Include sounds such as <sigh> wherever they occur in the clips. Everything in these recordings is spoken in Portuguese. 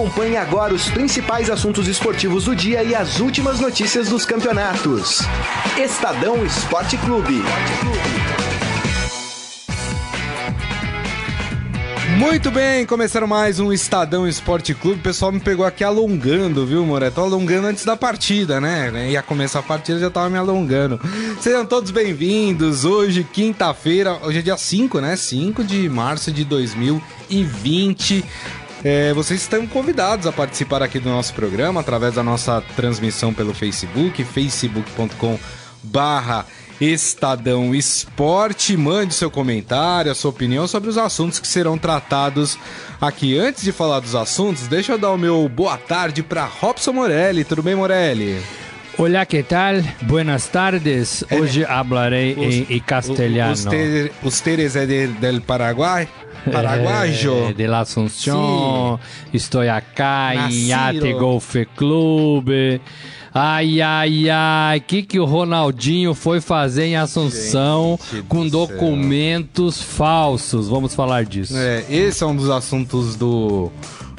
Acompanhe agora os principais assuntos esportivos do dia e as últimas notícias dos campeonatos. Estadão Esporte Clube. Muito bem, começaram mais um Estadão Esporte Clube. O pessoal me pegou aqui alongando, viu, Moré? Tô alongando antes da partida, né? Ia começar a partida, já tava me alongando. Sejam todos bem-vindos. Hoje, quinta-feira, hoje é dia 5, né? 5 de março de 2020. É, vocês estão convidados a participar aqui do nosso programa através da nossa transmissão pelo Facebook, facebook.com barra Estadão Esporte. Mande seu comentário, a sua opinião sobre os assuntos que serão tratados aqui. Antes de falar dos assuntos, deixa eu dar o meu boa tarde para Robson Morelli. Tudo bem, Morelli? Olá, que tal? Buenas tardes. Hoje hablarei em, em castelhano. Usted, ustedes é de, del Paraguai? Paraguayo. Eh, de la Asunción. Estou acá em Nacido. Ate Golf Clube. Ai, ai, ai, o que, que o Ronaldinho foi fazer em Assunção Gente do com céu. documentos falsos? Vamos falar disso. É, esse é um dos assuntos do,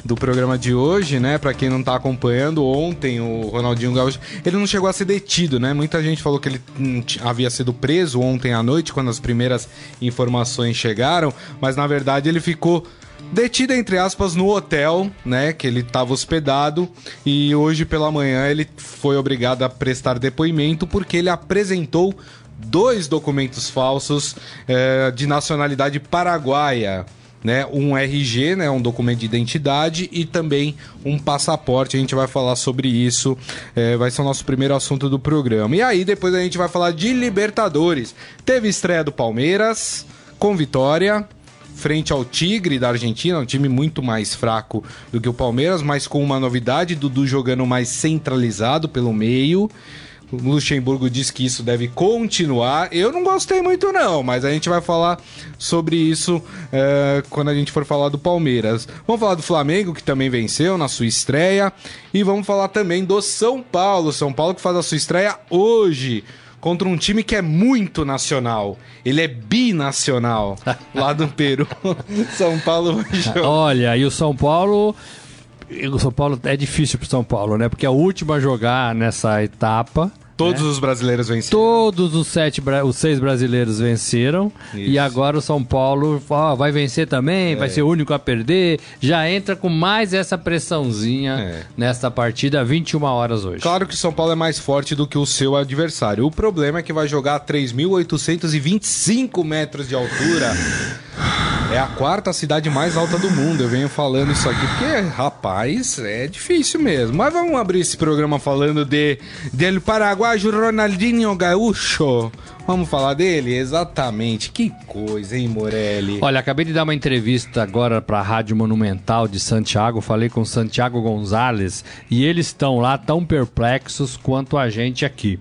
do programa de hoje, né? Pra quem não tá acompanhando, ontem o Ronaldinho Gaúcho, ele não chegou a ser detido, né? Muita gente falou que ele hum, havia sido preso ontem à noite, quando as primeiras informações chegaram, mas na verdade ele ficou detido, entre aspas, no hotel, né? Que ele estava hospedado e hoje pela manhã ele foi obrigado a prestar depoimento porque ele apresentou dois documentos falsos eh, de nacionalidade paraguaia né, um RG, né, um documento de identidade e também um passaporte. A gente vai falar sobre isso, é, vai ser o nosso primeiro assunto do programa. E aí depois a gente vai falar de Libertadores. Teve estreia do Palmeiras com vitória frente ao Tigre da Argentina, um time muito mais fraco do que o Palmeiras, mas com uma novidade, Dudu jogando mais centralizado pelo meio. O Luxemburgo diz que isso deve continuar. Eu não gostei muito, não, mas a gente vai falar sobre isso é, quando a gente for falar do Palmeiras. Vamos falar do Flamengo, que também venceu na sua estreia. E vamos falar também do São Paulo. São Paulo que faz a sua estreia hoje. Contra um time que é muito nacional. Ele é binacional. <laughs> lá do Peru. São Paulo. <laughs> Olha, e o São Paulo. O São Paulo é difícil pro São Paulo, né? Porque é o último a jogar nessa etapa. Todos os brasileiros venceram. Todos os sete, os seis brasileiros venceram Isso. e agora o São Paulo ó, vai vencer também, É. vai ser o único a perder. Já entra com mais essa pressãozinha É. nesta partida, 21 horas hoje. Claro que o São Paulo é mais forte do que o seu adversário. O problema é que vai jogar a 3.825 metros de altura. É a quarta cidade mais alta do mundo. Eu venho falando isso aqui porque, rapaz, é difícil mesmo. Mas vamos abrir esse programa falando de del paraguaio Ronaldinho Gaúcho. Vamos falar dele? Exatamente. Que coisa, hein, Morelli? Olha, acabei de dar uma entrevista agora para a Rádio Monumental de Santiago. Falei com o Santiago Gonzalez e eles estão lá tão perplexos quanto a gente aqui.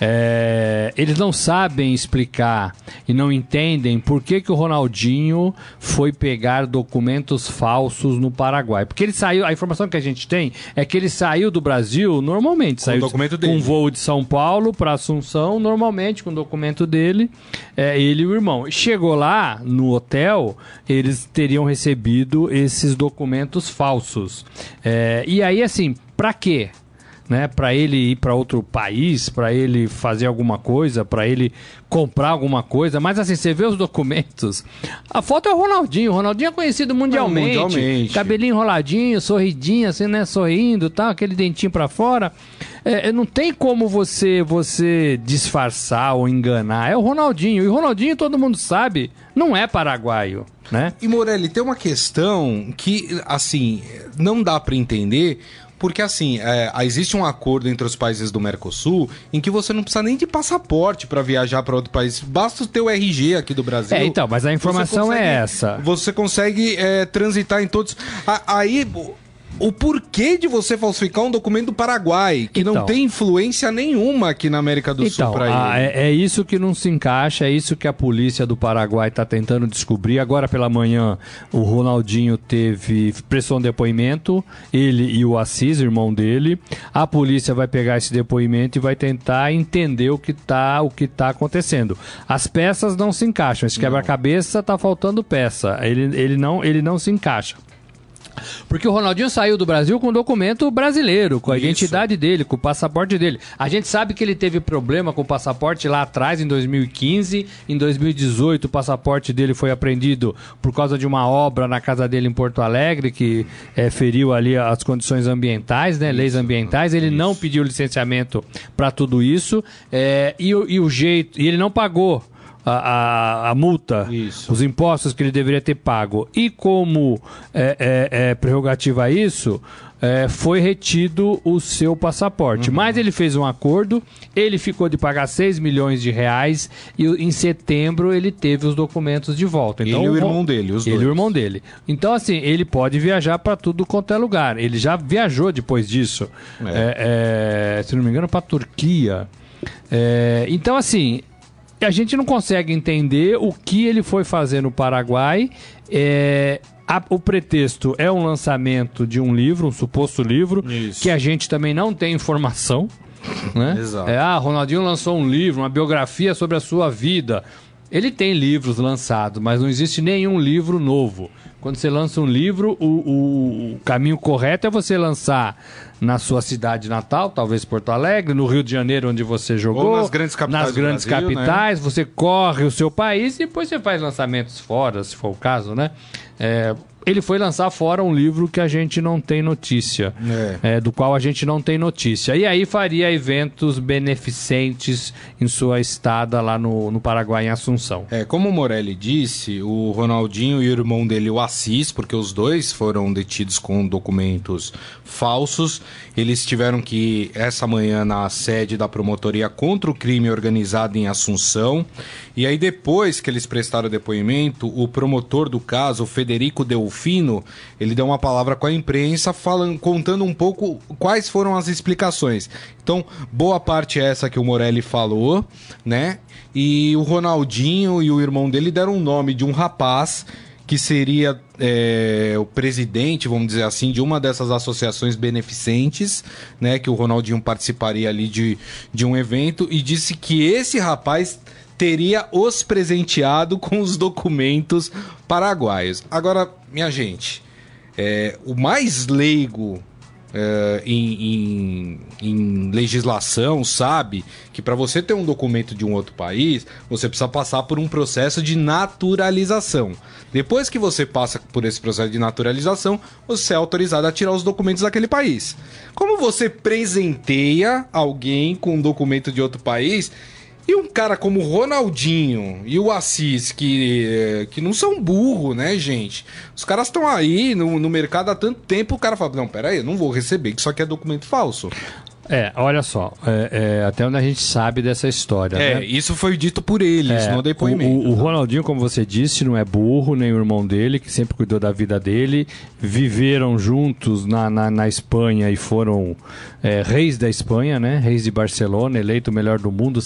É, eles não sabem explicar e não entendem por que, que o Ronaldinho foi pegar documentos falsos no Paraguai. Porque ele saiu, a informação que a gente tem é que ele saiu do Brasil normalmente, saiu de- documento com dele. voo de São Paulo para Assunção, normalmente com o documento dele, é, ele e o irmão. Chegou lá no hotel, eles teriam recebido esses documentos falsos. É, e aí, assim, pra quê? Né, para ele ir para outro país, para ele fazer alguma coisa, para ele comprar alguma coisa, mas assim, você vê os documentos, a foto é o Ronaldinho, o Ronaldinho é conhecido mundialmente, mundialmente. cabelinho enroladinho, sorridinho, assim, né, sorrindo, tal, aquele dentinho para fora. É, não tem como você você disfarçar ou enganar. É o Ronaldinho. E o Ronaldinho, todo mundo sabe, não é paraguaio, né? E Morelli, tem uma questão que, assim, não dá pra entender, porque, assim, é, existe um acordo entre os países do Mercosul em que você não precisa nem de passaporte pra viajar pra outro país, basta o teu RG aqui do Brasil. É, então, mas a informação consegue- é essa. Você consegue é, transitar em todos. A- Aí. O porquê de você falsificar um documento do Paraguai, que não Então. tem influência nenhuma aqui na América do Sul Então, pra ah, ele. é, é isso que não se encaixa, é isso que a polícia do Paraguai está tentando descobrir. Agora pela manhã, o Ronaldinho teve pressão de depoimento, ele e o Assis, irmão dele. A polícia vai pegar esse depoimento e vai tentar entender o que está o que tá acontecendo. As peças não se encaixam. Esse quebra-cabeça tá faltando peça. Ele, ele, não, ele não se encaixa. Porque o Ronaldinho saiu do Brasil com um documento brasileiro, com a Isso. identidade dele, com o passaporte dele. A gente sabe que ele teve problema com o passaporte lá atrás, em 2015. Em 2018, o passaporte dele foi apreendido por causa de uma obra na casa dele em Porto Alegre, que eh, feriu ali as condições ambientais, né, leis ambientais. Ele não pediu licenciamento para tudo isso. eh, e, o- e o jeito. E ele não pagou. A, a- a multa, Isso. os impostos que ele deveria ter pago. E como é, é, é, prerrogativa a isso, é, foi retido o seu passaporte. Uhum. Mas ele fez um acordo, ele ficou de pagar 6 milhões de reais e em setembro ele teve os documentos de volta. Então, Ele e o irmão dele, os Ele e dois. o irmão dele. Então, assim, ele pode viajar para tudo quanto é lugar. Ele já viajou depois disso. É, é, se não me engano, para Turquia. É, então, assim, a gente não consegue entender o que ele foi fazer no Paraguai. É, a- o pretexto é um lançamento de um livro, um suposto livro, Isso. que a gente também não tem informação. Né? Exato. É, ah, Ronaldinho lançou um livro, uma biografia sobre a sua vida. Ele tem livros lançados, mas não existe nenhum livro novo. Quando você lança um livro, o, o- o caminho correto é você lançar na sua cidade natal, talvez Porto Alegre, no Rio de Janeiro, onde você jogou. nas grandes capitais Nas grandes Brasil, né? capitais, você corre o seu país e depois você faz lançamentos fora, se for o caso, né? É, ele foi lançar fora um livro que a gente não tem notícia, É. é, do qual a gente não tem notícia. E aí faria eventos beneficentes em sua estada lá no, no Paraguai, em Assunção. É, como o Morelli disse, o Ronaldinho e o irmão dele, o Assis, porque os dois foram detidos com documentos falsos, eles tiveram que ir essa manhã na sede da promotoria contra o crime organizado em Assunção. E aí, depois que eles prestaram depoimento, o promotor do caso, o Federico Delfino, ele deu uma palavra com a imprensa, falando, contando um pouco quais foram as explicações. Então, boa parte é essa que o Morelli falou, né? E o Ronaldinho e o irmão dele deram o nome de um rapaz que seria é, o presidente, vamos dizer assim, de uma dessas associações beneficentes, né? Que o Ronaldinho participaria ali de, de um evento e disse que esse rapaz teria os presenteado com os documentos paraguaios. Agora, minha gente, é, o mais leigo é, em, em- em legislação sabe que para você ter um documento de um outro país, você precisa passar por um processo de naturalização. Depois que você passa por esse processo de naturalização, você é autorizado a tirar os documentos daquele país. Como você presenteia alguém com um documento de outro país, e um cara como o Ronaldinho e o Assis, que, eh, que não são burro, né, gente? Os caras estão aí no, no mercado há tanto tempo, o cara fala, não, peraí, eu não vou receber, que isso aqui é documento falso. É, olha só, é, é, até onde a gente sabe dessa história, É, né? isso foi dito por eles É, no depoimento. O, o- o Ronaldinho, como você disse, não é burro, nem o irmão dele, que sempre cuidou da vida dele. Viveram juntos na, na, na Espanha e foram é, reis da Espanha, né? Reis de Barcelona, eleito o melhor do mundo,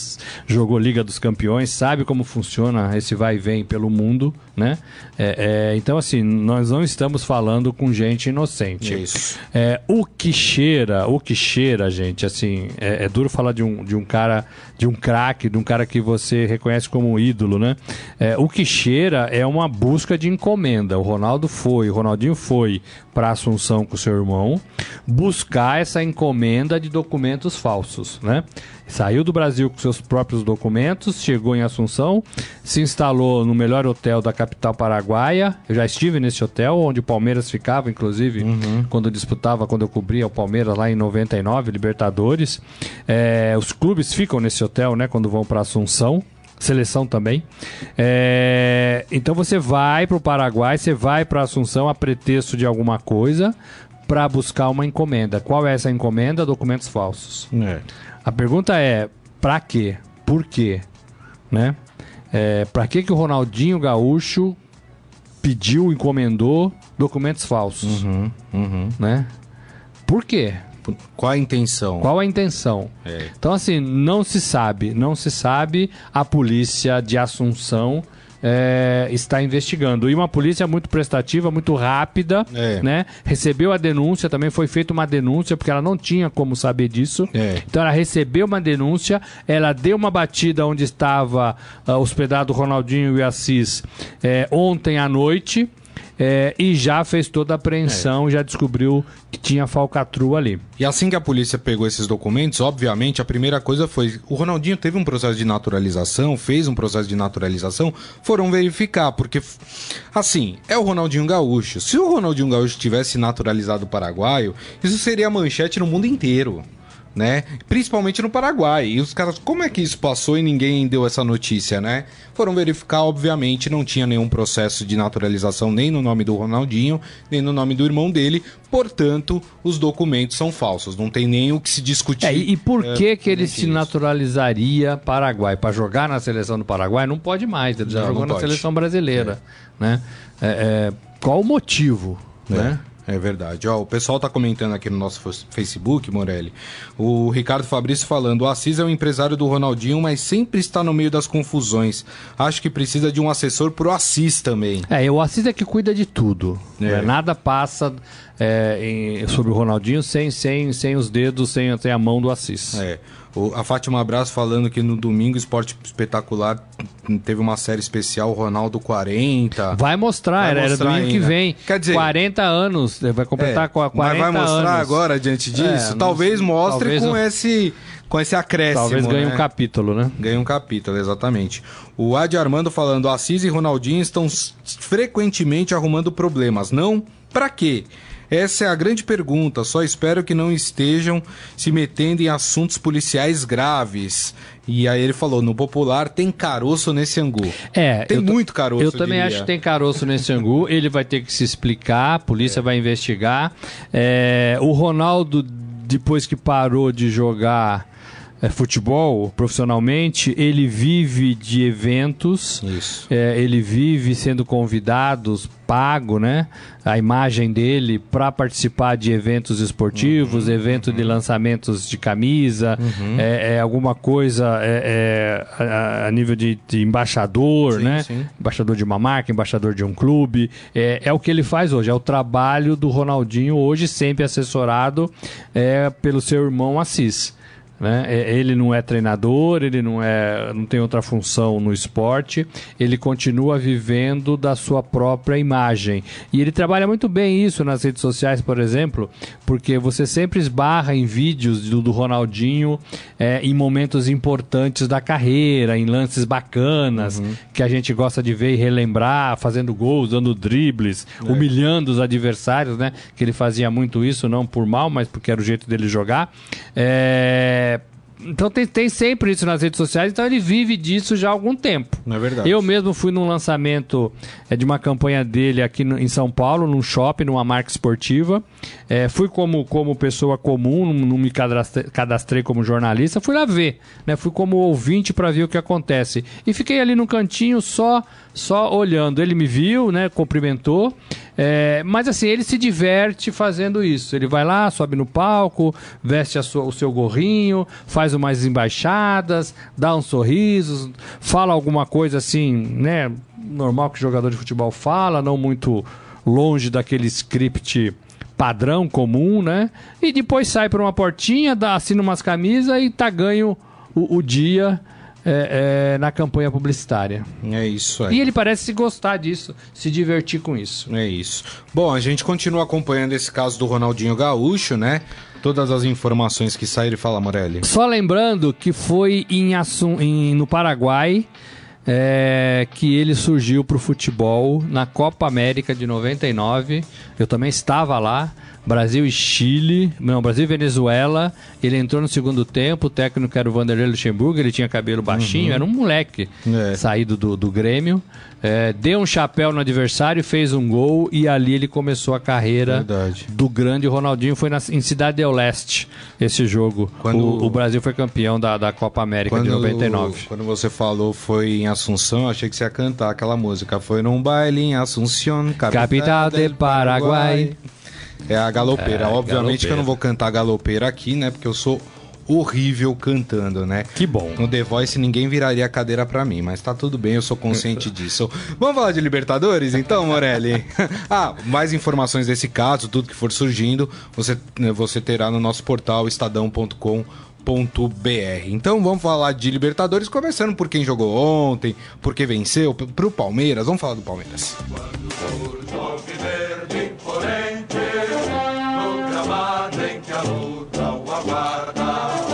jogou Liga dos Campeões, sabe como funciona esse vai e vem pelo mundo, né? É, é, então, assim, nós não estamos falando com gente inocente. Isso. É, o que cheira, o que cheira, gente, assim, é, é duro falar de um, de um cara, de um craque, de um cara que você reconhece como um ídolo, né? É, o que cheira é uma busca de encomenda. O Ronaldo foi, o Ronaldinho foi para Assunção com seu irmão buscar essa encomenda de documentos falsos, né? Saiu do Brasil com seus próprios documentos, chegou em Assunção, se instalou no melhor hotel da capital paraguaia. Eu já estive nesse hotel, onde o Palmeiras ficava, inclusive, quando disputava, quando eu cobria o Palmeiras lá em 99, Libertadores. É, os clubes ficam nesse hotel, né, quando vão para Assunção. Seleção também. É, então você vai para o Paraguai, você vai para Assunção a pretexto de alguma coisa para buscar uma encomenda. Qual é essa encomenda? Documentos falsos. É. A pergunta é, pra quê? Por quê? Né? É, pra que que o Ronaldinho Gaúcho pediu, encomendou documentos falsos, Uhum, uhum. né? Por quê? Qual a intenção? Qual a intenção? É. Então, assim, não se sabe, não se sabe. A polícia de Assunção é, está investigando. E uma polícia muito prestativa, muito rápida, É. né? Recebeu a denúncia, também foi feita uma denúncia, porque ela não tinha como saber disso. É. Então ela recebeu uma denúncia, ela deu uma batida onde estava ah, hospedado Ronaldinho e Assis é, ontem à noite. É, e já fez toda a apreensão, já descobriu que tinha falcatrua ali. E assim que a polícia pegou esses documentos, obviamente, a primeira coisa foi: o Ronaldinho teve um processo de naturalização, fez um processo de naturalização, foram verificar, porque, assim, é o Ronaldinho Gaúcho. Se o Ronaldinho Gaúcho tivesse naturalizado paraguaio, isso seria manchete no mundo inteiro. Né? Principalmente no Paraguai. E os caras, como é que isso passou e ninguém deu essa notícia, né? Foram verificar, obviamente, não tinha nenhum processo de naturalização nem no nome do Ronaldinho, nem no nome do irmão dele. Portanto, os documentos são falsos. Não tem nem o que se discutir. É, e, por é, que que ele se isso. naturalizaria Paraguai? Para jogar na seleção do Paraguai não pode mais, ele já jogou na seleção brasileira, né? É, é, qual o motivo, né? É verdade. Ó, o pessoal tá comentando aqui no nosso Facebook, Morelli. O Ricardo Fabrício falando: o Assis é o empresário do Ronaldinho, mas sempre está no meio das confusões. Acho que precisa de um assessor pro Assis também. É, o Assis é que cuida de tudo. É. né? Nada passa é, em- sobre o Ronaldinho sem, sem, sem os dedos, sem, sem a mão do Assis. É. O- a Fátima Abraço falando que no domingo Esporte Espetacular teve uma série especial Ronaldo 40. Vai mostrar, Vai era, era mostrar domingo que ainda. vem. Quer dizer- 40 anos, vai completar É, com 40 mas vai mostrar anos. agora diante disso? É, não talvez sei. mostre Talvez com não. esse com esse acréscimo. Talvez ganhe né? um capítulo, né? Ganha um capítulo, exatamente. O Adi Armando falando: Assis e Ronaldinho estão frequentemente arrumando problemas. Não? Pra quê? Essa é a grande pergunta. Só espero que não estejam se metendo em assuntos policiais graves. E aí ele falou: no popular tem caroço nesse angu. É, Tem muito caroço, Eu também diria. acho que tem caroço nesse angu. Ele vai ter que se explicar, a polícia vai investigar. É, o Ronaldo, depois que parou de jogar é, futebol profissionalmente, ele vive de eventos. É, ele vive sendo convidados, pago, né? A imagem dele para participar de eventos esportivos, Uhum. eventos de lançamentos de camisa, é, é alguma coisa é, é, a, a nível de, de embaixador, Sim, né? sim. Embaixador de uma marca, embaixador de um clube. É, é o que ele faz hoje, é o trabalho do Ronaldinho hoje, sempre assessorado é, pelo seu irmão Assis. Né? É, Ele não é treinador, ele não, é, não tem outra função no esporte, ele continua vivendo da sua própria imagem. E ele trabalha muito bem isso nas redes sociais, por exemplo, porque você sempre esbarra em vídeos do, do Ronaldinho é, em momentos importantes da carreira, em lances bacanas, que a gente gosta de ver e relembrar, fazendo gols, dando dribles, humilhando os adversários, né? Que ele fazia muito isso, não por mal, mas porque era o jeito dele jogar. É, Então tem, tem sempre isso nas redes sociais, então ele vive disso já há algum tempo. Não é verdade. Eu mesmo fui num lançamento é, de uma campanha dele aqui no- em São Paulo, num shopping, numa marca esportiva. É, fui como, como pessoa comum, não, não me cadastrei, cadastrei como jornalista, fui lá ver, né? Fui como ouvinte para ver o que acontece. E fiquei ali no cantinho só só olhando. Ele me viu, né? Cumprimentou. É, mas assim, ele se diverte fazendo isso. Ele vai lá, sobe no palco, veste sua- o seu gorrinho, faz umas embaixadas, dá uns sorrisos, fala alguma coisa assim, né? Normal que jogador de futebol fala, não muito longe daquele script padrão comum, né? E depois sai por uma portinha, dá, assina umas camisas e tá ganho o, o dia é, é, na campanha publicitária. É isso aí. E ele parece gostar disso, se divertir com isso. É isso. Bom, a gente continua acompanhando esse caso do Ronaldinho Gaúcho, né? Todas as informações que saíram, fala Morelli. Só lembrando que foi em, Assum, em- no Paraguai é, que ele surgiu para o futebol na Copa América de 99. Eu também estava lá. Brasil e Chile, não, Brasil e Venezuela. Ele entrou no segundo tempo, o técnico era o Vanderlei Luxemburgo, ele tinha cabelo baixinho, era um moleque É. saído do, do Grêmio. É, deu um chapéu no adversário, fez um gol e ali ele começou a carreira Verdade. do grande Ronaldinho. Foi na- em Cidade del Leste esse jogo. Quando- o, o Brasil foi campeão da, da Copa América de 99. quando você falou foi em Assunção, achei que você ia cantar aquela música. Foi num baile em Assunción, Capital del Paraguai. É a galopeira. É, Obviamente que eu galopeira. não vou cantar galopeira aqui, né? Porque eu sou horrível cantando, né? Que bom. No The Voice ninguém viraria a cadeira pra mim, mas tá tudo bem, eu sou consciente <laughs> disso. Vamos falar de Libertadores então, Morelli? <laughs> ah, mais informações desse caso, tudo que for surgindo, você, né, você terá no nosso portal estadão.com.br. Então vamos falar de Libertadores, começando por quem jogou ontem, por que venceu, pro Palmeiras. Vamos falar do Palmeiras.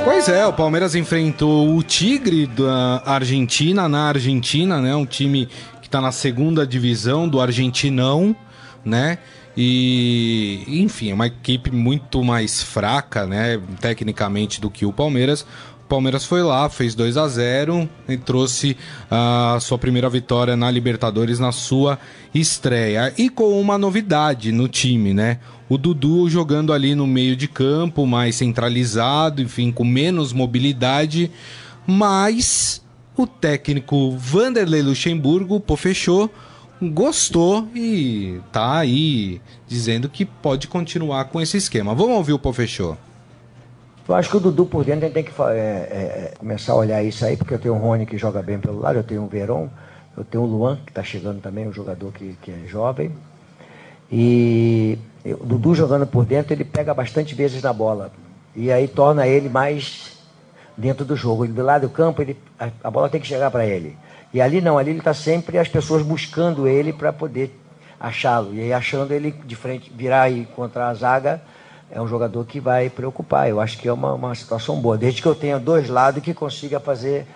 Pois é, o Palmeiras enfrentou o Tigre da Argentina na Argentina, né? Um time que tá na segunda divisão do Argentinão, né? E, enfim, é uma equipe muito mais fraca, né? Tecnicamente do que o Palmeiras. O Palmeiras foi lá, fez 2 a 0 e trouxe a sua primeira vitória na Libertadores na sua estreia. E com uma novidade no time, né? O Dudu jogando ali no meio de campo, mais centralizado, enfim, com menos mobilidade, mas o técnico Vanderlei Luxemburgo, pô, fechou, gostou e tá aí dizendo que pode continuar com esse esquema. Vamos ouvir o Pô fechou. Eu acho que o Dudu por dentro tem que fa- é, é, começar a olhar isso aí, porque eu tenho o Rony que joga bem pelo lado, eu tenho o Veron, eu tenho o Luan, que está chegando também, um jogador que, que é jovem. E o Dudu jogando por dentro, ele pega bastante vezes na bola. E aí torna ele mais dentro do jogo. Ele do lado do campo, ele, a, a bola tem que chegar para ele. E ali não, ali ele está sempre as pessoas buscando ele para poder achá-lo. E aí achando ele de frente, virar e contra a zaga, é um jogador que vai preocupar. Eu acho que é uma, uma situação boa. Desde que eu tenha dois lados que consiga fazer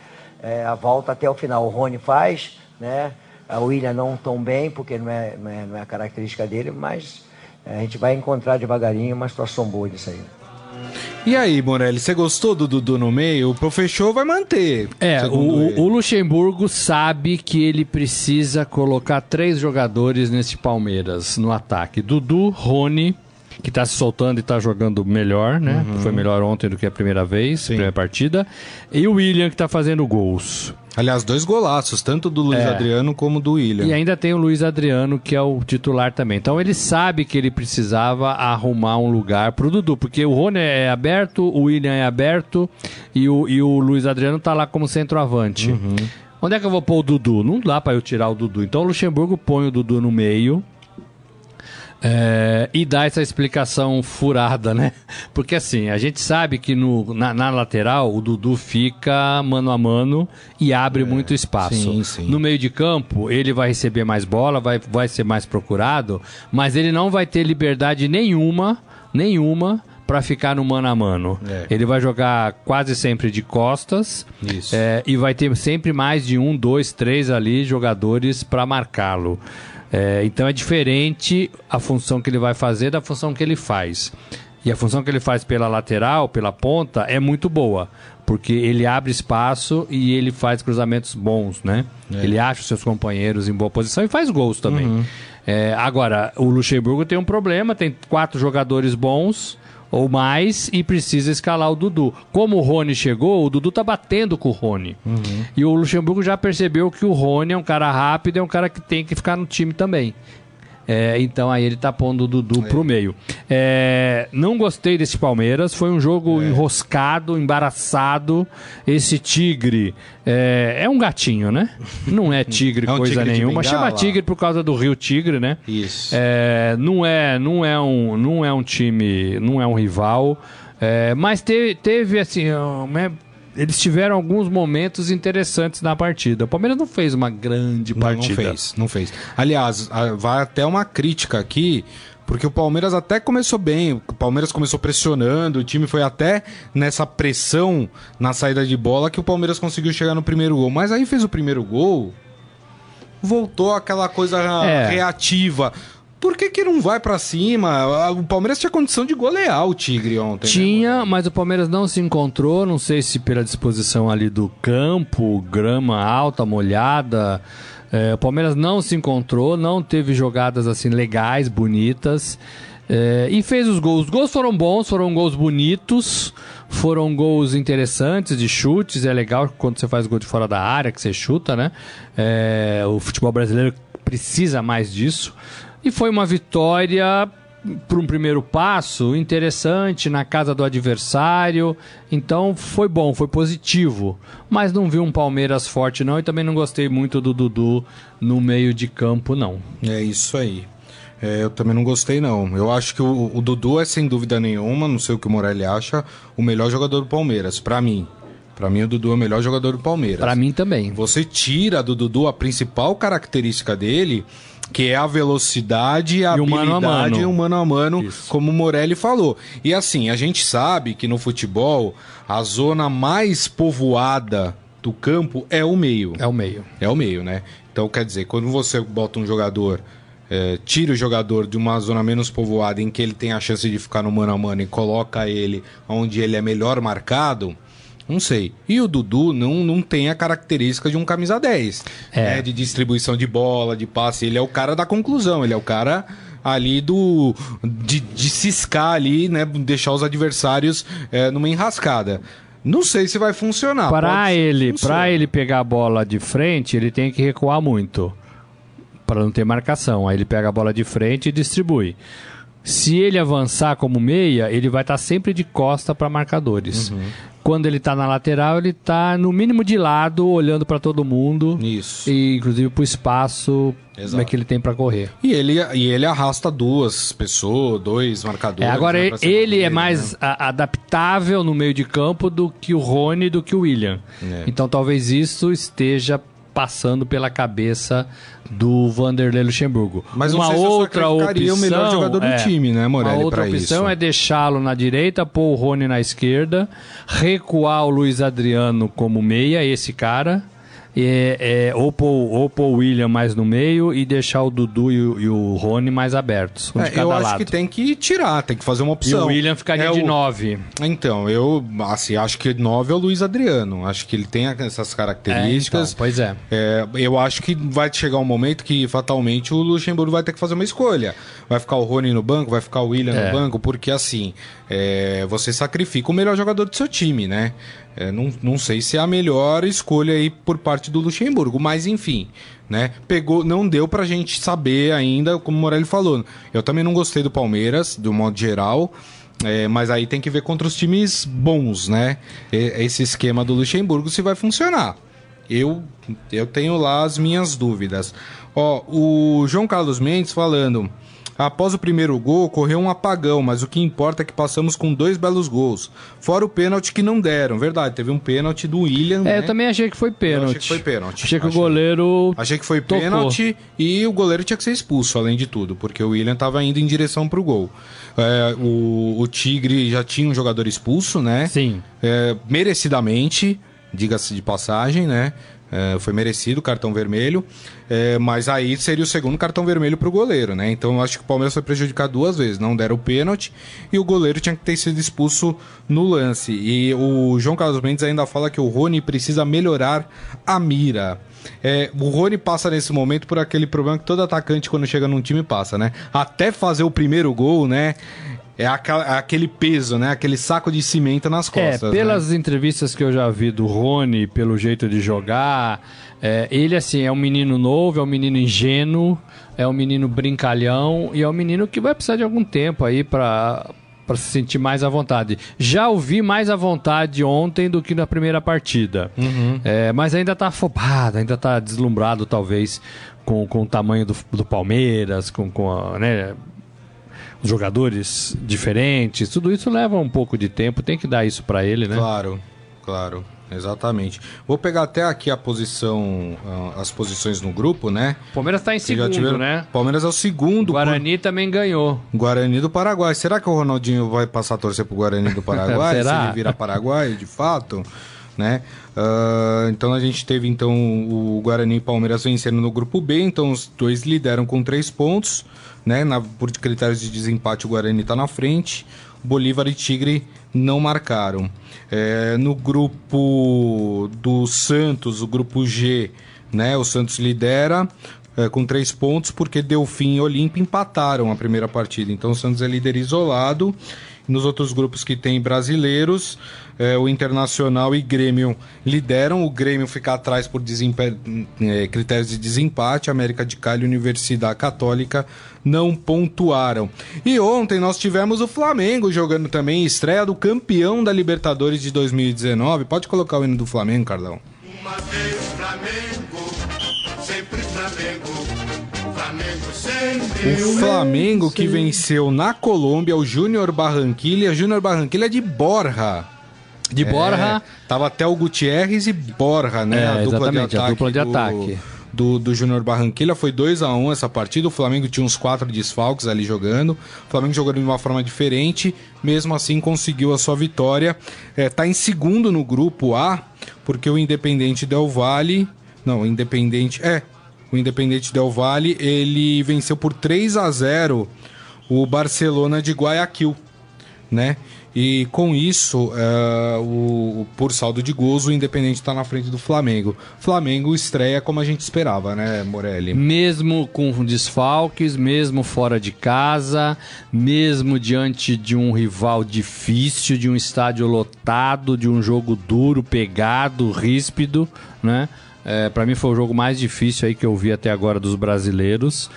é, a volta até o final. O Rony faz, né? A William não tão bem, porque não é, não é, não é a característica dele, mas é, a gente vai encontrar devagarinho uma situação boa disso aí. E aí, Morelli, você gostou do Dudu no meio? O fechou vai manter. É, o, o Luxemburgo sabe que ele precisa colocar três jogadores nesse Palmeiras no ataque. Dudu, Rony, que tá se soltando e tá jogando melhor, né? Foi melhor ontem do que a primeira vez, Sim. primeira partida. E o William, que tá fazendo gols. Aliás, dois golaços, tanto do Luiz É. Adriano como do William. E ainda tem o Luiz Adriano, que é o titular também. Então ele sabe que ele precisava arrumar um lugar pro Dudu, porque o Rony é aberto, o William é aberto e o, e o Luiz Adriano tá lá como centroavante. Onde é que eu vou pôr o Dudu? Não dá pra eu tirar o Dudu. Então o Luxemburgo põe o Dudu no meio. É, e dá essa explicação furada, né? Porque assim, a gente sabe que no, na, na lateral o Dudu fica mano a mano e abre muito espaço. sim, sim. No meio de campo, ele vai receber mais bola, vai, vai ser mais procurado, mas ele não vai ter liberdade nenhuma, nenhuma, para ficar no mano a mano. É. Ele vai jogar quase sempre de costas é, e vai ter sempre mais de um, dois, três ali jogadores para marcá-lo. É, então é diferente a função que ele vai fazer da função que ele faz. E a função que ele faz pela lateral, pela ponta, é muito boa. Porque ele abre espaço e ele faz cruzamentos bons, né? Ele acha os seus companheiros em boa posição e faz gols também. É, agora, o Luxemburgo tem um problema, tem quatro jogadores bons ou mais e precisa escalar o Dudu. Como o Rony chegou, o Dudu tá batendo com o Rony. E o Luxemburgo já percebeu que o Rony é um cara rápido, é um cara que tem que ficar no time também. É, então aí ele tá pondo o Dudu pro meio. É, não gostei desse Palmeiras, foi um jogo enroscado, embaraçado. Esse tigre é, é um gatinho, né? Não é tigre <laughs> É coisa tigre nenhuma. Chama tigre por causa do Rio Tigre, né? Isso. É, não é, não é um, não é um time, não é um rival, é, mas teve, teve assim, né, eles tiveram alguns momentos interessantes na partida. O Palmeiras não fez uma grande Não, não partida. fez, não fez. Aliás, a- vai até uma crítica aqui, porque o Palmeiras até começou bem, o Palmeiras começou pressionando, o time foi até nessa pressão na saída de bola que o Palmeiras conseguiu chegar no primeiro gol. Mas aí fez o primeiro gol, voltou aquela coisa É. reativa. Por que, que não vai pra cima? O Palmeiras tinha condição de golear o Tigre ontem. né, Tinha, mas o Palmeiras não se encontrou, não sei se pela disposição ali do campo, grama alta, molhada. É, o Palmeiras não se encontrou, não teve jogadas assim legais, bonitas. É, e fez os gols. Os gols foram bons, foram gols bonitos, foram gols interessantes de chutes. É legal quando você faz gol de fora da área, que você chuta, né? É, o futebol brasileiro precisa mais disso. E foi uma vitória para um primeiro passo interessante na casa do adversário. Então foi bom, foi positivo. Mas não vi um Palmeiras forte, não. E também não gostei muito do Dudu no meio de campo, não. É isso aí. É, eu também não gostei, não. Eu acho que o, o, Dudu é, sem dúvida nenhuma, não sei o que o Morelli acha, o melhor jogador do Palmeiras, para mim. Para mim, o Dudu é o melhor jogador do Palmeiras. Para mim também. Você tira do Dudu a principal característica dele, que é a velocidade, a e habilidade mano a mano, e o mano, a mano Isso. como o Morelli falou. E assim, a gente sabe que no futebol, a zona mais povoada do campo é o meio. É o meio. É o meio, né? Então, quer dizer, quando você bota um jogador, é, tira o jogador de uma zona menos povoada em que ele tem a chance de ficar no mano a mano e coloca ele onde ele é melhor marcado, não sei. E o Dudu não, não tem a característica de um camisa 10, É. né? De distribuição de bola, de passe. Ele é o cara da conclusão, ele é o cara ali do de, de ciscar ali, né? Deixar os adversários é, numa enrascada. Não sei se vai funcionar. Para ele, para ele pegar a bola de frente, ele tem que recuar muito para não ter marcação. Aí ele pega a bola de frente e distribui. Se ele avançar como meia, ele vai estar sempre de costa para marcadores. Uhum. Quando ele está na lateral, ele está no mínimo de lado, olhando para todo mundo. Isso. E inclusive para o espaço Exato. que ele tem para correr. E ele, e ele arrasta duas pessoas, dois marcadores. É, agora né, ele, é mais né? a- adaptável no meio de campo do que o Rony do que o William. É. Então talvez isso esteja passando pela cabeça do Vanderlei Luxemburgo. Mas uma outra opção o melhor jogador do é, time, né, Morelli, Uma outra opção isso. é deixá-lo na direita, pôr o Rony na esquerda, recuar o Luiz Adriano como meia, esse cara. É, é, ou, pôr, o William mais no meio e deixar o Dudu e o, e o Rony mais abertos, um de É, cada eu lado. acho que tem que tirar, tem que fazer uma E opção. o William ficaria É de o- 9. Então, eu assim, acho que 9 é o Luiz Adriano. Acho que ele tem essas características. então, pois é. É, eu acho que vai chegar um momento que fatalmente o Luxemburgo vai ter que fazer uma escolha. Vai ficar o Rony no banco, vai ficar o William É. no banco, porque assim, é, você sacrifica o melhor jogador do seu time, né? É, não, não sei se é a melhor escolha aí por parte do Luxemburgo, mas enfim, né? Pegou, não deu pra gente saber ainda, como o Morelli falou. Eu também não gostei do Palmeiras, do modo geral. é, mas aí tem que ver contra os times bons, né? Esse esquema do Luxemburgo se vai funcionar. Eu, eu tenho lá as minhas dúvidas. Ó, o João Carlos Mendes falando. Após o primeiro gol, ocorreu um apagão, mas o que importa é que passamos com dois belos gols. Fora o pênalti que não deram. Verdade, teve um pênalti do William. É, né? eu também achei que foi pênalti. achei que foi pênalti. Achei que Achei. o goleiro. Achei que foi Tocou. pênalti e o goleiro tinha que ser expulso, além de tudo, porque o William estava indo em direção pro gol. É, o, o Tigre já tinha um jogador expulso, né? Sim. É, merecidamente, diga-se de passagem, né? É, foi merecido o cartão vermelho, é, mas aí seria o segundo cartão vermelho pro goleiro, né? Então eu acho que o Palmeiras foi prejudicado duas vezes. Não deram o pênalti e o goleiro tinha que ter sido expulso no lance. E o João Carlos Mendes ainda fala que o Rony precisa melhorar a mira. É, o Rony passa nesse momento por aquele problema que todo atacante, quando chega num time, passa, né? Até fazer o primeiro gol, né? É aquela- aquele peso, né? Aquele saco de cimento nas É, costas. né? pelas entrevistas que eu já vi do Rony, pelo jeito de jogar, é, ele assim é um menino novo, é um menino ingênuo, é um menino brincalhão e é um menino que vai precisar de algum tempo aí pra para se sentir mais à vontade. Já ouvi mais à vontade ontem do que na primeira partida. Uhum. É, mas ainda tá afobado, ainda tá deslumbrado talvez com, com o tamanho do, do Palmeiras, com, com a, né, jogadores diferentes, tudo isso leva um pouco de tempo, tem que dar isso pra ele, né? Claro, claro, exatamente. Vou pegar até aqui a posição, ah, as posições no grupo, né? O Palmeiras tá em segundo, tiveram- né? Palmeiras é o segundo. O Guarani também ganhou. por- Guarani do Paraguai. Será que o Ronaldinho vai passar a torcer pro Guarani do <laughs> Paraguai? Será? Se ele virar paraguaio, de fato? né? Uh, então a gente teve então o Guarani e Palmeiras vencendo no grupo B, então os dois lideram com três pontos, né? Na, por critérios de desempate o Guarani está na frente, Bolívar e Tigre não marcaram. É, no grupo do Santos, o grupo G, né? O Santos lidera é, com três pontos porque Delfim e Olímpia empataram a primeira partida. Então o Santos é líder isolado. Nos outros grupos que tem brasileiros, é, o Internacional e Grêmio lideram. O Grêmio fica atrás por é, critérios de desempate. América de Cali e Universidade Católica não pontuaram. E ontem nós tivemos o Flamengo jogando também estreia do campeão da Libertadores de 2019. Pode colocar o hino do Flamengo, Carlão. Uma vez Flamengo, sempre Flamengo. O Flamengo que venceu na Colômbia o Júnior Barranquilha. Júnior Barranquilha de Borja. De Borja. É, tava até o Gutierrez e Borja, né? É, a dupla de ataque. A dupla de ataque. Do, do Júnior Barranquilla foi 2 a 1 um essa partida. O Flamengo tinha uns quatro desfalques ali jogando. O Flamengo jogando de uma forma diferente, mesmo assim conseguiu a sua vitória. É, tá em segundo no grupo A, porque o Independente Del Valle. Não, o Independente. É, o Independente Del Valle, ele venceu por 3 a 0 o Barcelona de Guayaquil, né? E com isso, uh, o, por saldo de gols, o Independente está na frente do Flamengo. Flamengo estreia como a gente esperava, né, Morelli? Mesmo com desfalques, mesmo fora de casa, mesmo diante de um rival difícil, de um estádio lotado, de um jogo duro, pegado, ríspido, né? É, para mim foi o jogo mais difícil aí que eu vi até agora dos brasileiros.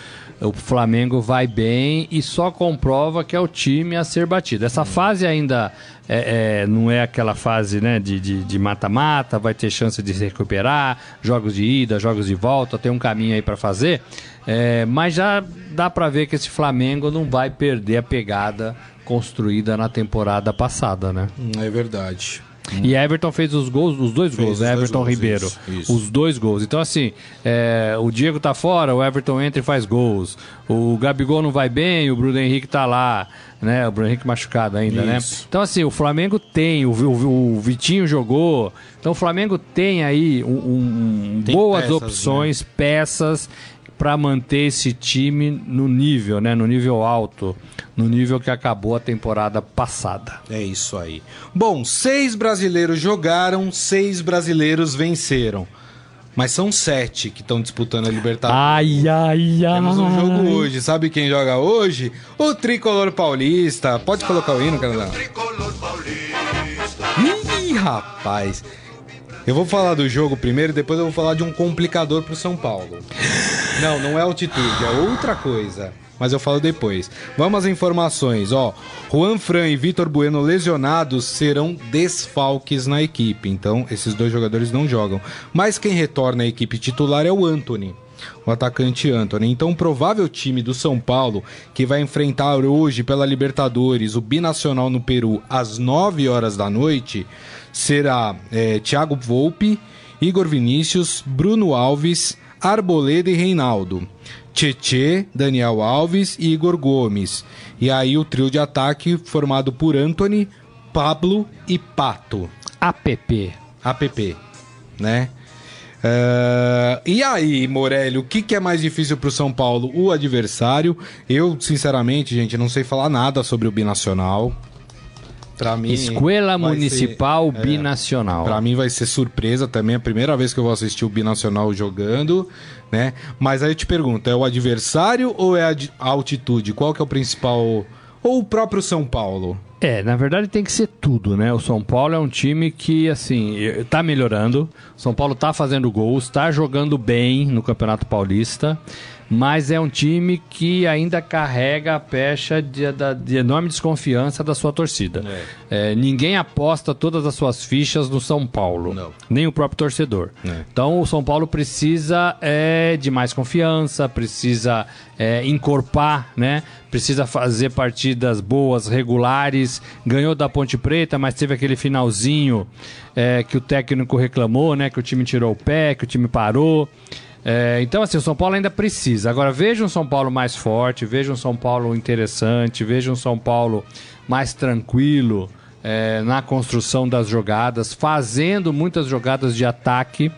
O Flamengo vai bem e só comprova que é o time a ser batido. Essa fase ainda é, é, não é aquela fase né, de mata-mata, vai ter chance de se recuperar, jogos de ida, jogos de volta, tem um caminho aí para fazer. É, mas já dá para ver que esse Flamengo não vai perder a pegada construída na temporada passada, né? É verdade. E Everton fez os gols, os dois fez gols, né? Everton gols, Ribeiro. Isso, isso. Os dois gols. Então, assim, é, o Diego tá fora, o Everton entra e faz gols. O Gabigol não vai bem, o Bruno Henrique tá lá, né? O Bruno Henrique machucado ainda, né? isso. né? Então, assim, o Flamengo tem, o, o, o, Vitinho jogou. Então, o Flamengo tem aí um, um, tem boas peças, opções, né? peças para manter esse time no nível, né? No nível alto, no nível que acabou a temporada passada. É isso aí. Bom, seis brasileiros jogaram, seis brasileiros venceram. Mas são sete que estão disputando a Libertadores. Ai, ai, ai. Temos um jogo hoje. Sabe quem joga hoje? O Tricolor Paulista. Pode colocar o hino, Canadá? Ih, rapaz. Eu vou falar do jogo primeiro, depois eu vou falar de um complicador pro São Paulo. Não, não é altitude, é outra coisa. Mas eu falo depois. Vamos às informações, ó. Juan Fran e Vitor Bueno lesionados serão desfalques na equipe. Então, esses dois jogadores não jogam. Mas quem retorna à equipe titular é o Anthony o atacante Anthony. Então, o provável time do São Paulo, que vai enfrentar hoje pela Libertadores o Binacional no Peru às 9 horas da noite, será é, Thiago Volpe, Igor Vinícius, Bruno Alves, Arboleda e Reinaldo. Tietê, Daniel Alves e Igor Gomes. E aí o trio de ataque formado por Anthony, Pablo e Pato. APP. APP, né? Uh, e aí, Morelli, o que, que é mais difícil para o São Paulo? O adversário. Eu, sinceramente, gente, não sei falar nada sobre o Binacional. Pra mim, Escola Municipal ser, Binacional. É, pra mim vai ser surpresa também, é a primeira vez que eu vou assistir o Binacional jogando, né? Mas aí eu te pergunto, é o adversário ou é a altitude? Qual que é o principal... Ou o próprio São Paulo? É, na verdade tem que ser tudo, né? O São Paulo é um time que, assim, tá melhorando. O São Paulo tá fazendo gols, tá jogando bem no Campeonato Paulista mas é um time que ainda carrega a pecha de, de enorme desconfiança da sua torcida. É. É, ninguém aposta todas as suas fichas no São Paulo, Não. nem o próprio torcedor. É. Então o São Paulo precisa é, de mais confiança, precisa é, encorpar, né? Precisa fazer partidas boas, regulares. Ganhou da Ponte Preta, mas teve aquele finalzinho é, que o técnico reclamou, né? Que o time tirou o pé, que o time parou. É, então, assim, o São Paulo ainda precisa. Agora, veja um São Paulo mais forte, veja um São Paulo interessante, veja um São Paulo mais tranquilo, é, na construção das jogadas, fazendo muitas jogadas de ataque.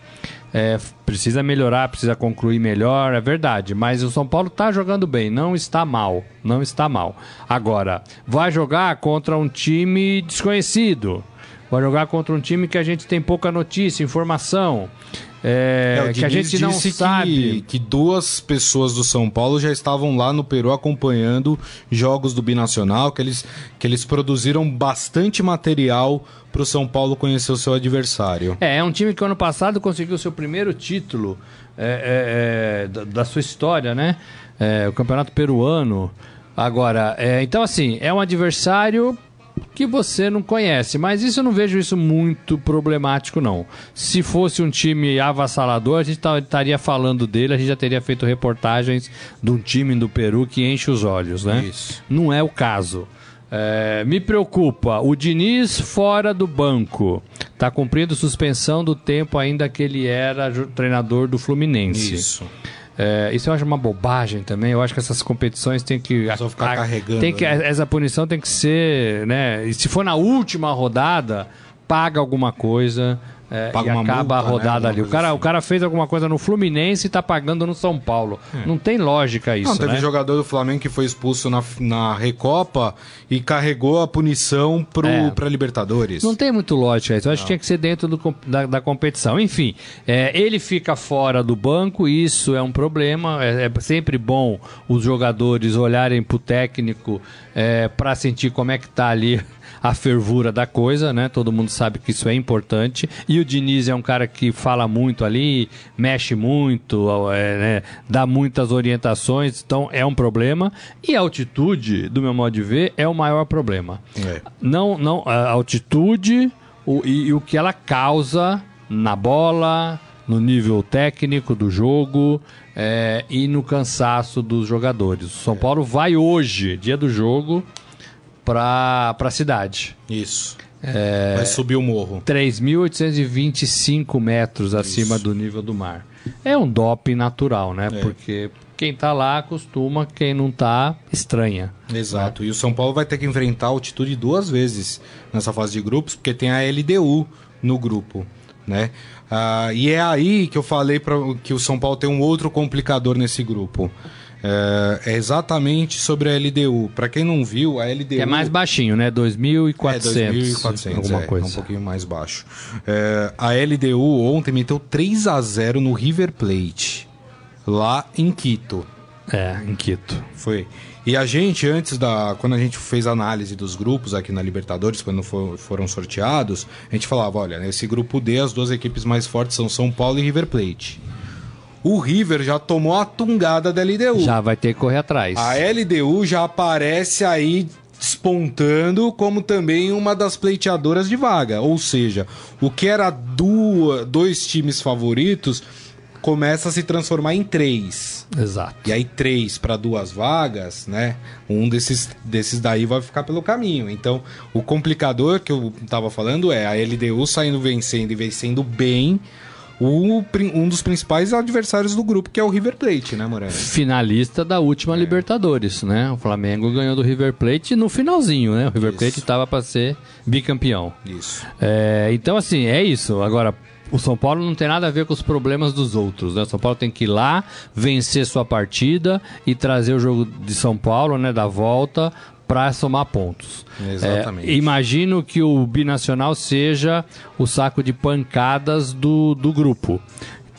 É, precisa melhorar, precisa concluir melhor, é verdade. Mas o São Paulo está jogando bem, não está mal. Não está mal. Agora, vai jogar contra um time desconhecido. Vai jogar contra um time que a gente tem pouca notícia, informação. É, É, o que a gente não sabe. Que, que duas pessoas do São Paulo já estavam lá no Peru acompanhando jogos do Binacional, que eles, que eles produziram bastante material para o São Paulo conhecer o seu adversário. É, é um time que ano passado conseguiu seu primeiro título é, é, é, da, da sua história, né? É, o Campeonato Peruano. Agora, então assim, é um adversário que você não conhece, mas isso eu não vejo isso muito problemático não. Se fosse um time avassalador, a gente estaria falando dele, a gente já teria feito reportagens de um time do Peru que enche os olhos, né? Isso. Não é o caso. É, me preocupa, o Diniz fora do banco. Tá cumprindo suspensão do tempo ainda que ele era treinador do Fluminense. Isso. É, isso eu acho uma bobagem também. Eu acho que essas competições têm que. Só ficar carregando, Tem que, né? Essa punição tem que ser. Né? E se for na última rodada, paga alguma coisa. É, Paga e uma acaba multa, a né? rodada Alguma ali. O cara, assim. o cara fez alguma coisa no Fluminense e tá pagando no São Paulo. Não tem lógica isso. Não, teve né? jogador do Flamengo que foi expulso na, na Recopa e carregou a punição pro, É. pra Libertadores. Não tem muito lógica isso. Eu acho que tinha que ser dentro do da, da competição. Enfim, é, ele fica fora do banco, isso é um problema. É, é sempre bom os jogadores olharem pro técnico para sentir como é que tá ali a fervura da coisa, né? Todo mundo sabe que isso é importante. E o Diniz é um cara que fala muito ali, mexe muito, é, né? dá muitas orientações, então é um problema. E a altitude, do meu modo de ver, é o maior problema. É. Não, não, a altitude o, e, e o que ela causa na bola, no nível técnico do jogo é, e no cansaço dos jogadores. O São Paulo vai hoje, dia do jogo, para a cidade. Isso. Vai subir o morro. 3.825 metros acima do nível do mar. É um doping natural, né? Porque quem tá lá costuma, quem não tá, estranha. Exato. E o São Paulo vai ter que enfrentar a altitude duas vezes nessa fase de grupos, porque tem a LDU no grupo, né? Ah, e é aí que eu falei pra, que o São Paulo tem um outro complicador nesse grupo. É, é exatamente sobre a LDU. Para quem não viu, a LDU Que é mais baixinho, né? 2.400. é, 2.400, alguma é, coisa. é um pouquinho mais baixo. É, a LDU ontem meteu 3 a 0 no River Plate, lá em Quito. É, em Quito. Foi. E a gente, antes da. Quando a gente fez a análise dos grupos aqui na Libertadores, quando for- foram sorteados, a gente falava: olha, nesse grupo D, as duas equipes mais fortes são São Paulo e River Plate. O River já tomou a tungada da LDU. Já vai ter que correr atrás. A LDU já aparece aí despontando como também uma das pleiteadoras de vaga. Ou seja, o que era duas, dois times favoritos começa a se transformar em três. Exato. E aí, três para duas vagas, né? Um desses, desses daí vai ficar pelo caminho. Então, o complicador que eu tava falando é a LDU saindo vencendo e vencendo bem o, um dos principais adversários do grupo, que é o River Plate, né, Moreno? Finalista da última Libertadores, né? O Flamengo ganhou do River Plate no finalzinho, né? O River Isso. Plate estava para ser bicampeão. Isso. É, então, assim, é isso. Agora, o São Paulo não tem nada a ver com os problemas dos outros, né? O São Paulo tem que ir lá, vencer sua partida e trazer o jogo de São Paulo, né, da volta, para somar pontos. Exatamente. É, imagino que o binacional seja o saco de pancadas do, do grupo.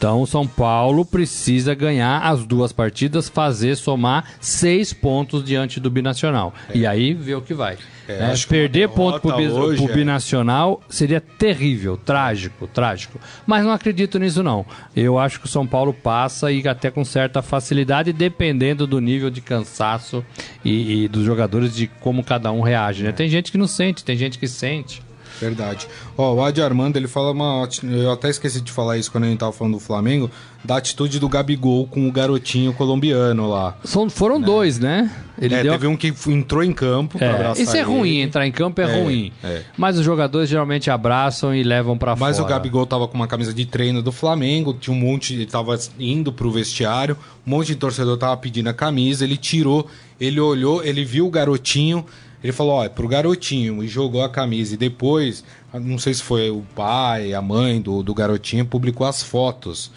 Então, o São Paulo precisa ganhar as duas partidas, fazer somar seis pontos diante do binacional. E aí ver o que vai. É, né? Perder ponto pro, hoje pro é- binacional seria terrível, trágico, trágico. Mas não acredito nisso, não. Eu acho que o São Paulo passa e até com certa facilidade, dependendo do nível de cansaço e, e dos jogadores, de como cada um reage. Né? Tem gente que não sente, tem gente que sente. Verdade. Ó, o Adi Armando, ele fala uma. Eu até esqueci de falar isso quando a gente tava falando do Flamengo, da atitude do Gabigol com o garotinho colombiano lá. São, foram dois, né? Ele é, deu teve um que entrou em campo pra É, isso é ele. ruim, entrar em campo é, É, ruim. é. Mas os jogadores geralmente abraçam e levam pra Mas fora. o Gabigol tava com uma camisa de treino do Flamengo, tinha um monte, ele tava indo pro vestiário, um monte de torcedor tava pedindo a camisa, ele tirou, ele olhou, ele viu o garotinho, ele falou, ó, é pro garotinho, e jogou a camisa. E depois, não sei se foi o pai, a mãe do, do garotinho, publicou as fotos.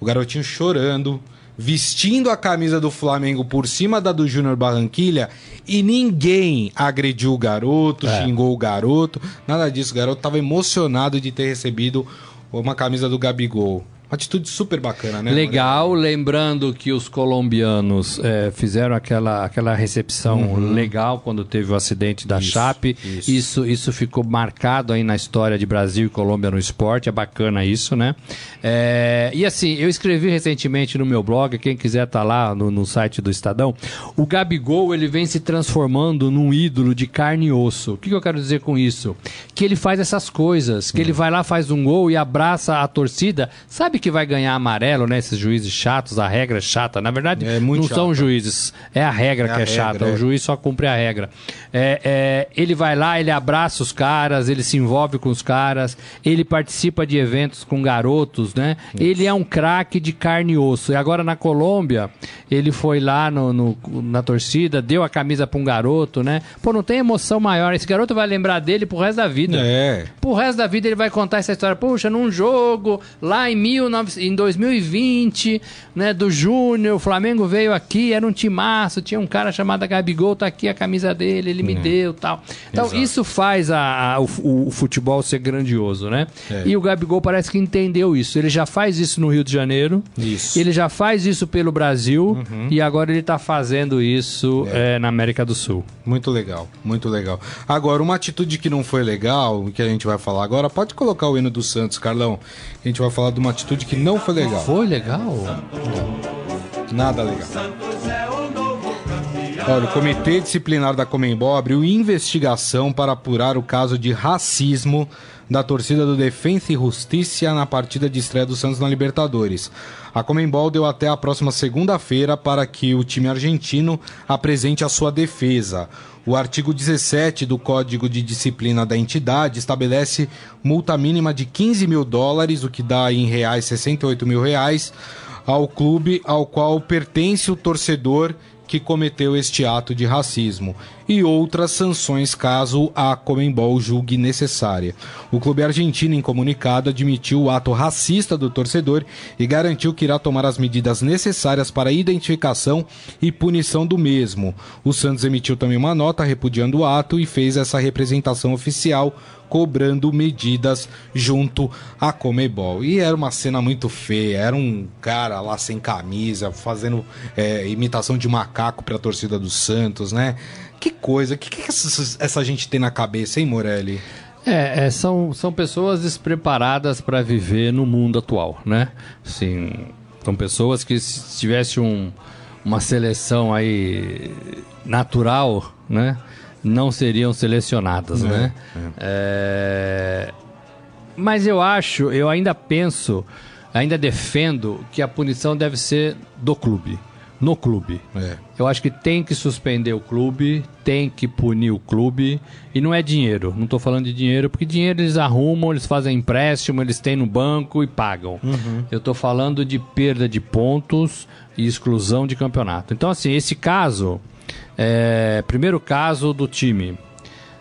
O garotinho chorando, vestindo a camisa do Flamengo por cima da do Júnior Barranquilha e ninguém agrediu o garoto, É. xingou o garoto, nada disso. O garoto estava emocionado de ter recebido uma camisa do Gabigol. Uma atitude super bacana, né? Legal, lembrando que os colombianos eh, fizeram aquela, aquela recepção legal quando teve o acidente da Uhum. Isso, Chape. isso. Isso, isso ficou marcado aí na história de Brasil e Colômbia no esporte. É bacana isso, né? Eh, e assim, eu escrevi recentemente no meu blog, quem quiser tá lá no, no site do Estadão, o Gabigol ele vem se transformando num ídolo de carne e osso. O que, que eu quero dizer com isso? Que ele faz essas coisas, que Hum. ele vai lá, faz um gol e abraça a torcida. Sabe que vai ganhar amarelo, né? Esses juízes chatos, a regra é chata. Na verdade, É não são chata. juízes, é a regra É que a é regra, chata. é. O juiz só cumpre a regra. É, é, ele vai lá, ele abraça os caras, ele se envolve com os caras, ele participa de eventos com garotos, né? Ele é um craque de carne e osso. E agora na Colômbia, ele foi lá no, no- na torcida, deu a camisa pra um garoto, né? Pô, não tem emoção maior. Esse garoto vai lembrar dele pro resto da vida. É. Pro resto da vida ele vai contar essa história. Puxa, num jogo lá em, 19, em 2020, né, do Júnior, o Flamengo veio aqui, era um timaço, tinha um cara chamado Gabigol, tá aqui a camisa dele, ele me deu tal. Então Exato. isso faz a, a- o, o futebol ser grandioso, né? É. E o Gabigol parece que entendeu isso. Ele já faz isso no Rio de Janeiro, Isso. ele já faz isso pelo Brasil e agora ele tá fazendo isso eh, na América do Sul. Muito legal, muito legal. Agora, uma atitude que não foi legal, que a gente vai falar agora, pode colocar o hino do Santos, Carlão. A gente vai falar de uma atitude que não foi legal. Foi legal? Nada legal. Olha, o Comitê Disciplinar da Comembol abriu investigação para apurar o caso de racismo da torcida do Defensa e Justiça na partida de estreia do Santos na Libertadores. A Comembol deu até a próxima segunda-feira para que o time argentino apresente a sua defesa. O artigo 17 do Código de Disciplina da entidade estabelece multa mínima de 15 mil dólares, o que dá em reais 68 mil reais, ao clube ao qual pertence o torcedor que cometeu este ato de racismo e outras sanções caso a Comembol julgue necessária. O clube argentino, em comunicado, admitiu o ato racista do torcedor e garantiu que irá tomar as medidas necessárias para a identificação e punição do mesmo. O Santos emitiu também uma nota repudiando o ato e fez essa representação oficial cobrando medidas junto à Comebol. E era uma cena muito feia, era um cara lá sem camisa, fazendo é, imitação de macaco para a torcida do Santos, né? Que coisa, o que, que essa, essa gente tem na cabeça, hein, Morelli? É, é, são, são pessoas despreparadas para viver no mundo atual, né? Sim, são pessoas que se tivesse um, uma seleção aí natural, né? Não seriam selecionadas, né? É, Mas eu acho, eu ainda penso, ainda defendo que a punição deve ser do clube, no clube. É. Eu acho que tem que suspender o clube, tem que punir o clube. E não é dinheiro. Não estou falando de dinheiro, porque dinheiro eles arrumam, eles fazem empréstimo, eles têm no banco e pagam. Eu estou falando de perda de pontos e exclusão de campeonato. Então, assim, esse caso, é, primeiro caso do time,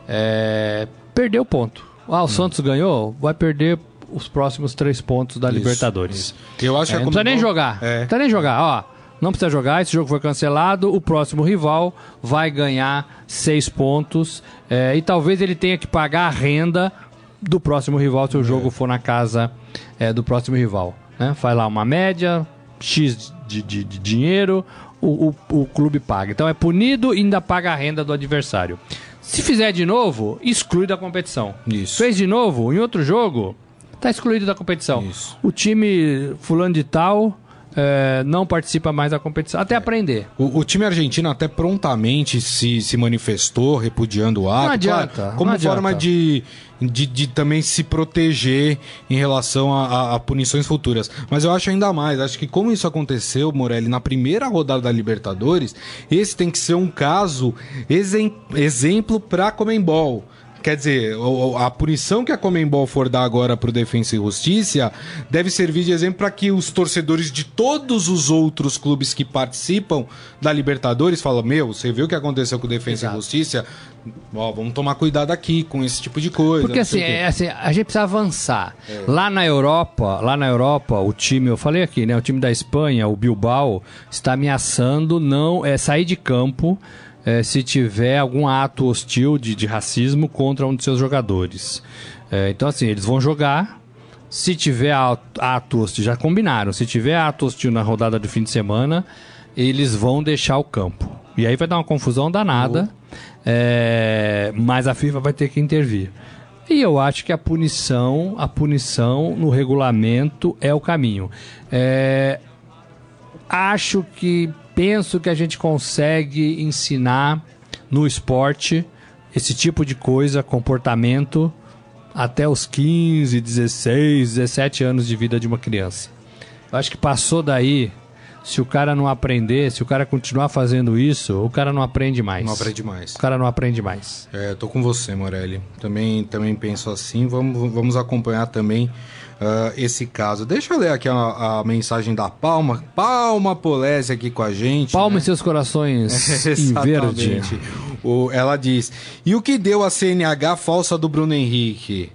é, perdeu ponto. Ah, o Santos ganhou, vai perder os próximos três pontos da Libertadores. isso. Eu acho É, que a não precisa nem jogar. É. Não precisa nem jogar. Ó, não precisa jogar. Esse jogo foi cancelado. O próximo rival vai ganhar seis pontos. é, e talvez ele tenha que pagar a renda do próximo rival se o jogo for na casa é, do próximo rival. Né? Faz lá uma média, X de, de- de dinheiro, o, o- o clube paga. Então é punido e ainda paga a renda do adversário. Se fizer de novo, exclui da competição. Isso. Fez de novo, em outro jogo, tá excluído da competição. Isso. O time fulano de tal é, não participa mais da competição. Até aprender. O, o time argentino até prontamente se, se manifestou repudiando o ato. Não adianta, claro, não como adianta. forma de, de, de também se proteger em relação a, a- a punições futuras. Mas eu acho ainda mais, acho que como isso aconteceu, Morelli, na primeira rodada da Libertadores, esse tem que ser um caso exem- exemplo para Comembol. Quer dizer, o- o- a punição que a Comembol for dar agora pro Defensa e Justiça deve servir de exemplo para que os torcedores de todos os outros clubes que participam da Libertadores falam: Meu, você viu o que aconteceu com o Defensa Exato. e Justiça? Ó, vamos tomar cuidado aqui com esse tipo de coisa. Porque assim, o quê." é, assim, a gente precisa avançar. Lá na Europa, lá na Europa, o time, eu falei aqui, né? O time da Espanha, o Bilbao, está ameaçando não é, sair de campo é, se tiver algum ato hostil de, de racismo contra um de seus jogadores. É, então, assim, eles vão jogar. Se tiver ato, hostil, já combinaram, se tiver ato hostil na rodada do fim de semana, eles vão deixar o campo. E aí vai dar uma confusão danada, é, mas a FIFA vai ter que intervir. E eu acho que a punição, a punição no regulamento é o caminho. É, acho que penso que a gente consegue ensinar no esporte esse tipo de coisa, comportamento até os 15, 16, 17 anos de vida de uma criança. Eu acho que passou daí, se o cara não aprender, se o cara continuar fazendo isso, o cara não aprende mais. Não aprende mais. O cara não aprende mais. É, tô com você, Morelli. Também, também penso assim. Vamos, vamos acompanhar também ah, esse caso. Deixa eu ler aqui a, a mensagem da Palma. Palma Polese aqui com a gente. Palma né? em seus corações <laughs> em verde. O, ela diz: E o que deu a CNH falsa do Bruno Henrique?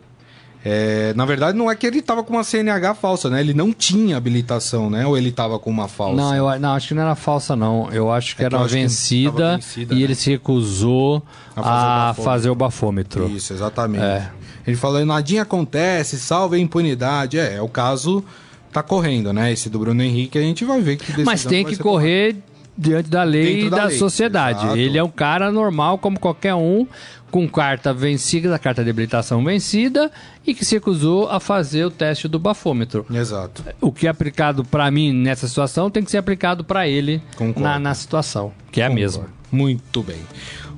É, na verdade, não é que ele tava com uma CNH falsa, né? Ele não tinha habilitação, né? Ou ele tava com uma falsa? Não, eu, não, acho que não era falsa, não. Eu acho que É que era que vencida, tava vencida, e né? ele se recusou A a, fazer o fazer o bafômetro. Isso, exatamente. É. Ele falou: nadinha acontece, salve a impunidade. É, é o caso tá correndo, né? Esse do Bruno Henrique, a gente vai ver que Mas tem que correr diante da lei Dentro e da da, lei, sociedade. exato. Ele é um cara normal, como qualquer um, com carta vencida, carta de habilitação vencida, e que se recusou a fazer o teste do bafômetro. Exato. O que é aplicado pra mim nessa situação tem que ser aplicado pra ele na, na situação, que é a mesma. Muito bem.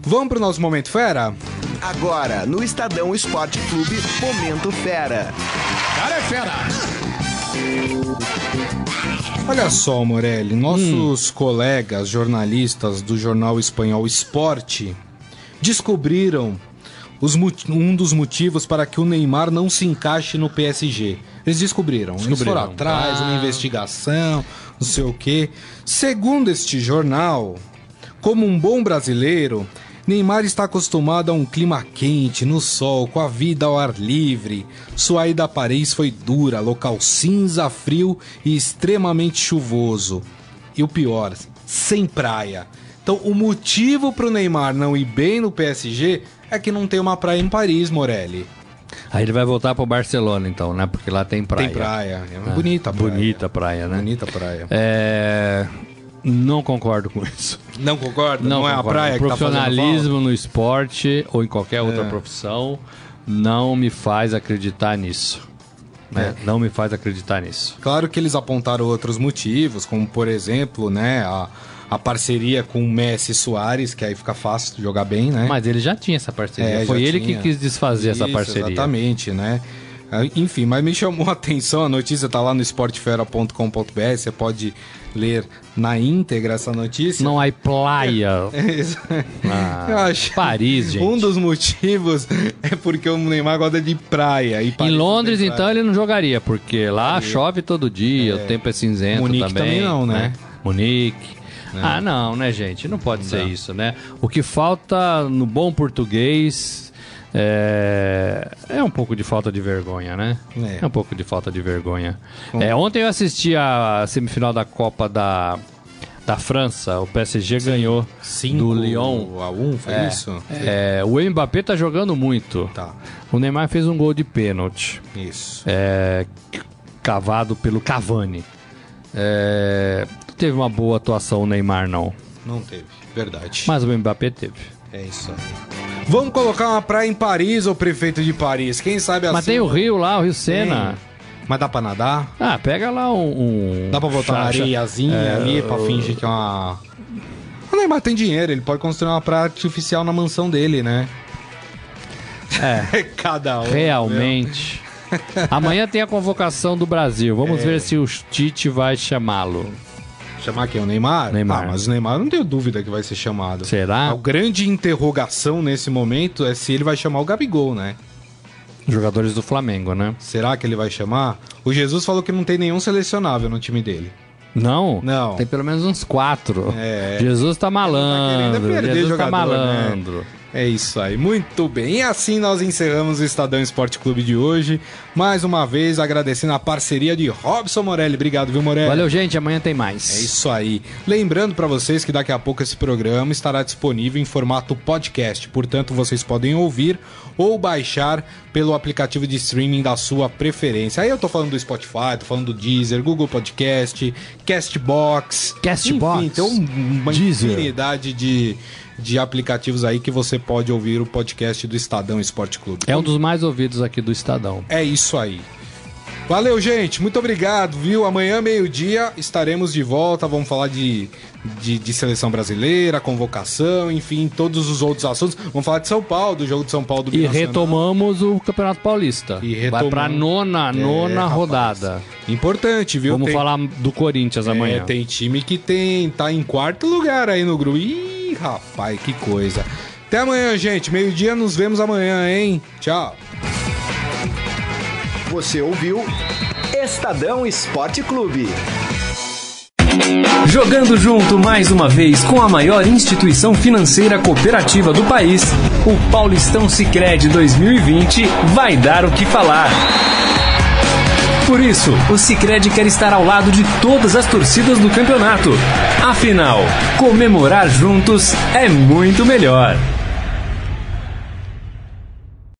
Vamos pro nosso Momento Fera? Agora, no Estadão Esporte Clube, Momento Fera. Olha só, Morelli, Hum. nossos colegas jornalistas do jornal espanhol Esporte descobriram os um dos motivos para que o Neymar não se encaixe no PSG. Eles descobriram. Eles Descobriram. foram atrás, uma Ah. investigação, não sei o quê. Segundo este jornal, como um bom brasileiro, Neymar está acostumado a um clima quente, no sol, com a vida ao ar livre. Sua ida a Paris foi dura, local cinza, frio e extremamente chuvoso. E o pior, sem praia. Então, o motivo para o Neymar não ir bem no PSG é que não tem uma praia em Paris, Morelli. Aí ele vai voltar pro Barcelona, então, né? Porque lá tem praia. Tem praia. É uma Ah, bonita praia. Bonita praia, né? Bonita praia. É... Não concordo com isso. Não concorda? Não, é a concordo. praia que tá fazendo Profissionalismo no esporte ou em qualquer outra É. profissão não me faz acreditar nisso. né? É. Não me faz acreditar nisso. Claro que eles apontaram outros motivos, como por exemplo, né, a, a parceria com o Messi e Soares, que aí fica fácil de jogar bem, né? Mas ele já tinha essa parceria. É, Foi ele tinha. que quis desfazer essa Isso, parceria. Exatamente, né? Ah, Enfim, mas me chamou a atenção, a notícia tá lá no esportefera.com.br, você pode ler na íntegra essa notícia. Não há praia. <laughs> Ah, Eu acho Paris, gente. Um dos motivos é porque o Neymar gosta de praia. E Em Paris não Londres, então, ele não jogaria, porque lá chove todo dia, o tempo é cinzento Munique também. também não, né? Munique. Ah, não, né, gente? Não pode ser isso, né? O que falta no bom português é, é um pouco de falta de vergonha, né? É. É, um pouco de falta de vergonha. É, ontem eu assisti a semifinal da Copa da, da França. O PSG ganhou Cinco do Lyon. a um, foi É, isso? é, o Mbappé tá jogando muito. Tá, O Neymar fez um gol de pênalti isso. é, cavado pelo Cavani. É, não teve uma boa atuação o Neymar, não. Não teve, verdade. Mas o Mbappé teve. É isso aí. Vamos colocar uma praia em Paris, ô prefeito de Paris. Quem sabe assim. Mas tem o Rio lá, o Rio Sena. Mas dá pra nadar? Ah, pega lá um. um Dá pra botar uma areiazinha é, ali pra fingir que é uma. O Neymar tem dinheiro, ele pode construir uma praia artificial na mansão dele, né? É, <laughs> Cada um. realmente. Amanhã tem a convocação do Brasil. Vamos É. ver se o Tite vai chamá-lo. Chamar quem? O Neymar? Neymar. Ah, mas o Neymar não tenho dúvida que vai ser chamado. Será? A grande interrogação nesse momento é se ele vai chamar o Gabigol, né? Jogadores do Flamengo, né? Será que ele vai chamar? O Jesus falou que não tem nenhum selecionável no time dele. Não? Não. Tem pelo menos uns quatro. É. Jesus tá malandro. querendo perder Jesus tá jogador, né? É isso aí, muito bem. E assim nós encerramos o Estadão Esporte Clube de hoje. Mais uma vez agradecendo a parceria de Robson Morelli. Obrigado, viu, Morelli? Valeu, gente. Amanhã tem mais. É isso aí. Lembrando para vocês que daqui a pouco esse programa estará disponível em formato podcast, portanto vocês podem ouvir ou baixar pelo aplicativo de streaming da sua preferência. Aí eu tô falando do Spotify, tô falando do Deezer, Google Podcast, Castbox, Castbox, enfim, tem um- uma Deezer. infinidade de, de aplicativos aí que você pode ouvir o podcast do Estadão Esporte Clube. É um dos mais ouvidos aqui do Estadão. É isso aí. Valeu, gente. Muito obrigado, viu? Amanhã, meio-dia, estaremos de volta. Vamos falar de, de, de seleção brasileira, convocação, enfim, todos os outros assuntos. Vamos falar de São Paulo, do jogo de São Paulo do E retomamos o Campeonato Paulista. E Vai retomamos. pra nona, nona É, rapaz. rodada. Importante, viu? Vamos Tem- falar do Corinthians É, amanhã. tem time que tem tá em quarto lugar aí no grupo. Ih, rapaz, que coisa. Até amanhã, gente. Meio-dia, nos vemos amanhã, hein? Tchau. Você ouviu Estadão Esporte Clube. Jogando junto mais uma vez com a maior instituição financeira cooperativa do país, o Paulistão Sicredi 2020 vai dar o que falar. Por isso, o Sicredi quer estar ao lado de todas as torcidas do campeonato. Afinal, comemorar juntos é muito melhor.